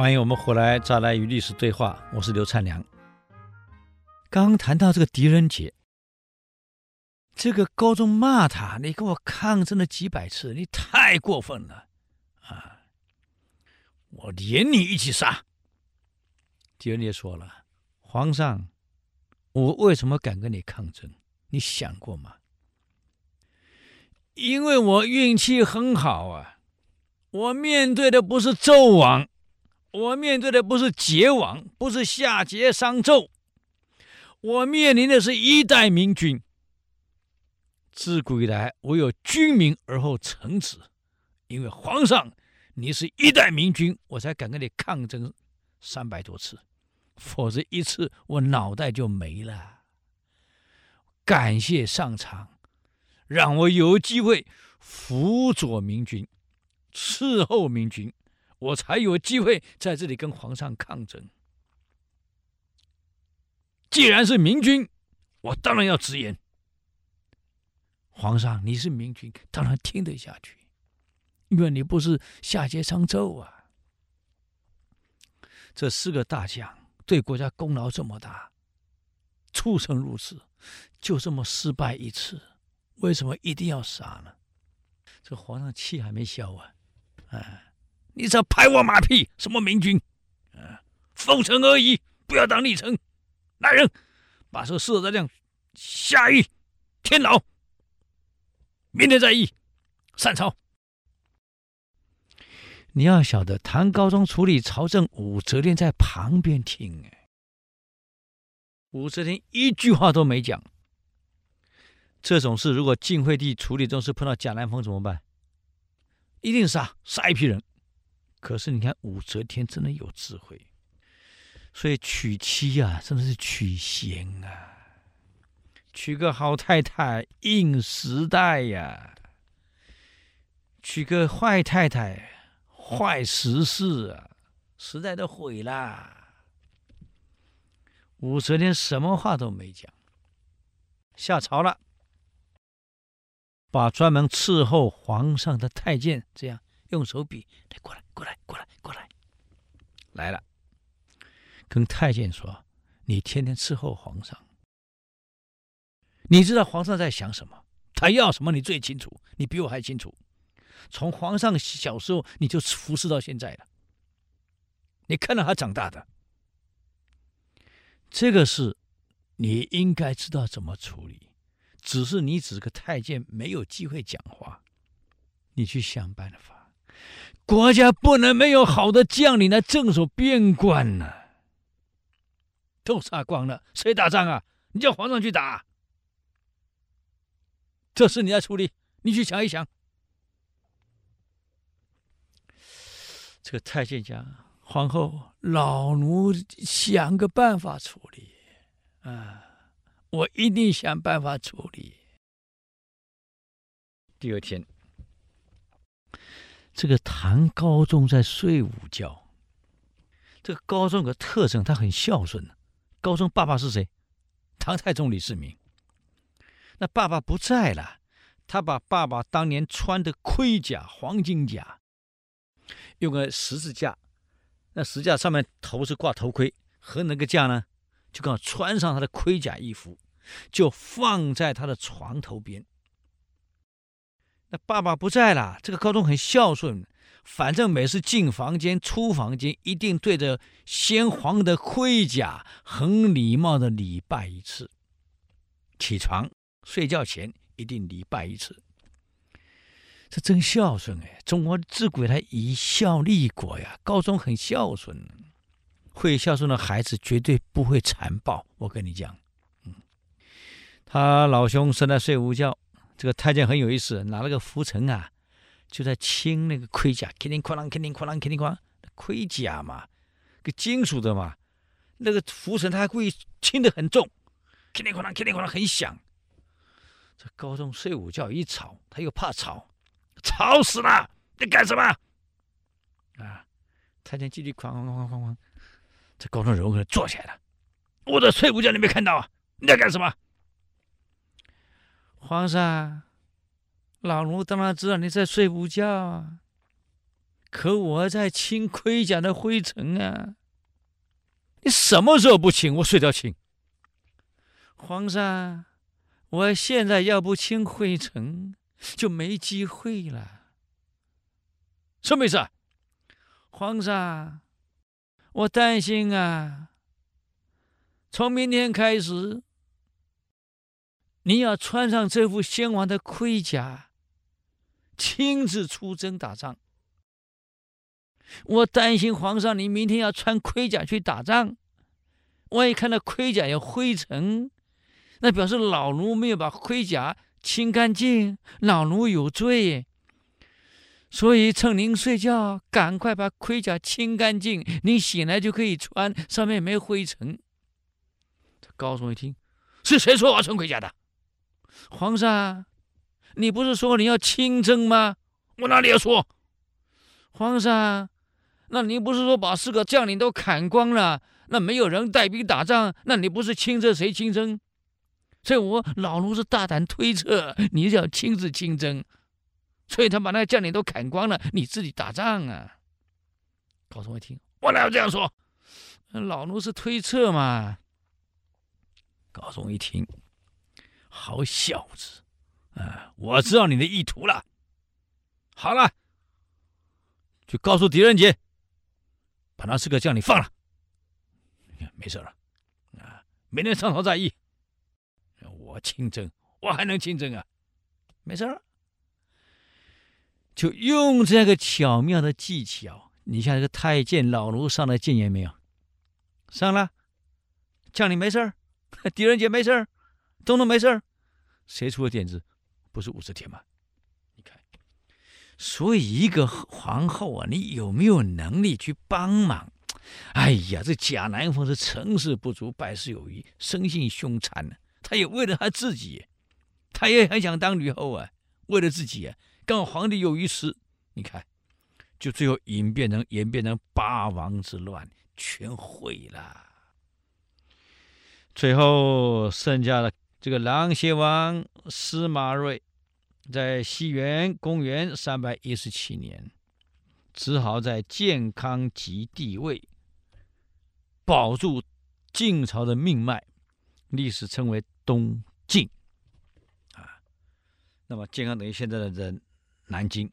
欢迎我们回来再来与历史对话，我是刘灿良。刚谈到这个狄仁杰，这个高宗骂他：“你跟我抗争了几百次，你太过分了啊！我连你一起杀。”狄仁杰说了：“皇上，我为什么敢跟你抗争？你想过吗？因为我运气很好啊，我面对的不是纣王。”我面对的不是桀王，不是夏桀商纣，我面临的是一代明君。自古以来，唯有君明而后臣子，因为皇上你是一代明君，我才敢跟你抗争三百多次，否则一次我脑袋就没了。感谢上苍，让我有机会辅佐明君，伺候明君。我才有机会在这里跟皇上抗争。既然是明君，我当然要直言。皇上，你是明君，当然听得下去，因为你不是夏桀商纣啊。这四个大将对国家功劳这么大，出生入死，就这么失败一次，为什么一定要杀呢？这皇上气还没消啊，哎。你这拍我马屁，什么明君？啊，奉承而已，不要当佞臣。来人，把这个四大将下狱天牢，明天再议，散朝。你要晓得，唐高宗处理朝政，武则天在旁边听。哎，武则天一句话都没讲。这种事，如果晋惠帝处理这种事，碰到贾南风怎么办？一定杀，杀一批人。可是你看，武则天真的有智慧，所以娶妻呀、啊，真的是娶贤啊，娶个好太太应时代呀，娶个坏太太坏时势啊，时代都毁了。武则天什么话都没讲，下朝了，把专门伺候皇上的太监这样。用手比，来过来，过来，过来，过来，来了。跟太监说：“你天天伺候皇上，你知道皇上在想什么？他要什么？你最清楚，你比我还清楚。从皇上小时候你就服侍到现在了，你看到他长大的，这个事你应该知道怎么处理。只是你只是个太监，没有机会讲话，你去想办法。”国家不能没有好的将领来镇守边关呐、啊！都杀光了，谁打仗啊？你叫皇上去打，这事你来处理，你去想一想。这个太监讲：“皇后，老奴想个办法处理啊，我一定想办法处理。”第二天。这个唐高宗在睡午觉。这个高宗有个特征，他很孝顺。高宗爸爸是谁？唐太宗李世民。那爸爸不在了，他把爸爸当年穿的盔甲，黄金甲，用个十字架，那十字架上面头是挂头盔，和那个架呢，就刚好穿上他的盔甲衣服，就放在他的床头边。那爸爸不在了，这个高中很孝顺，反正每次进房间、出房间，一定对着先皇的盔甲，很礼貌的礼拜一次。起床、睡觉前一定礼拜一次。这真孝顺哎！中国自古来以孝立国呀，高中很孝顺，会孝顺的孩子绝对不会残暴。我跟你讲，嗯，他老兄正在睡午觉。这个太监很有意思，拿了个拂尘啊，就在清那个盔甲，叮叮哐啷，叮叮哐啷，叮叮哐啷，盔甲嘛，个金属的嘛，那个拂尘他还故意清得很重，叮叮哐啷，叮叮哐啷，很响。这高宗睡午觉一吵，他又怕吵，吵死了！你干什么？啊！太监继续哐哐哐哐哐哐，这高宗柔和的坐起来了。我在睡午觉，你没看到啊？你在干什么？皇上，老奴当然知道你在睡午觉啊。可我在清盔甲的灰尘啊！你什么时候不清？我睡觉清。皇上，我现在要不清灰尘，就没机会了。什么意思？皇上，我担心啊！从明天开始，你要穿上这副先王的盔甲，亲自出征打仗。我担心皇上，你明天要穿盔甲去打仗，万一看到盔甲有灰尘，那表示老奴没有把盔甲清干净，老奴有罪。所以趁您睡觉，赶快把盔甲清干净，你醒来就可以穿，上面没灰尘。高宗一听，是谁说我穿盔甲的？皇上，你不是说你要亲征吗？我哪里有说？皇上。那你不是说把四个将领都砍光了？那没有人带兵打仗，那你不是亲征谁亲征？所以我老奴是大胆推测，你是要亲自亲征。所以他把那个将领都砍光了，你自己打仗啊？高宗一听，我哪有这样说？老奴是推测嘛。高宗一听，好小子，啊，我知道你的意图了。好了，就告诉狄仁杰。把那四个将领放了，没事了，啊，明天上朝再议。我亲征，我还能亲征啊？没事了，就用这个巧妙的技巧。你像这个太监老奴上了谏言没有？上了，将领没事儿，狄仁杰没事儿，统统没事儿。谁出的点子？不是武则天吗？你看所以，一个皇后啊，你有没有能力去帮忙？哎呀，这贾南风是成事不足，败事有余，生性凶残呢、啊。他也为了他自己，他也很想当吕后啊，为了自己啊，刚好皇帝有鱼吃。你看，就最后演变成演变成八王之乱，全毁了。最后剩下的这个琅邪王司马睿。在西元公元三百一十七年，只好在建康即帝位，保住晋朝的命脉，历史称为东晋。啊，那么建康等于现在的人南京，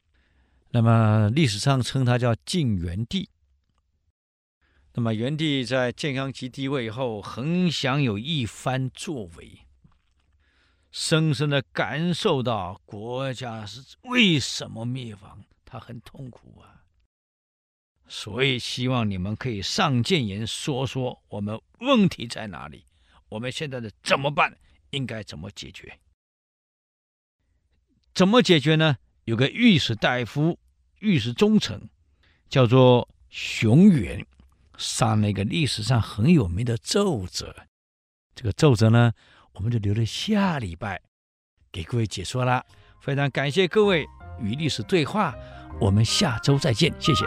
那么历史上称他叫晋元帝。那么元帝在建康即帝位以后，很想有一番作为。深深的感受到国家是为什么灭亡，他很痛苦啊。所以希望你们可以上谏言说说我们问题在哪里，我们现在的怎么办，应该怎么解决？怎么解决呢？有个御史大夫、御史中丞，叫做熊远，上了一个历史上很有名的奏折。这个奏折呢，我们就留着下礼拜给各位解说了，非常感谢各位与历史对话，我们下周再见，谢谢。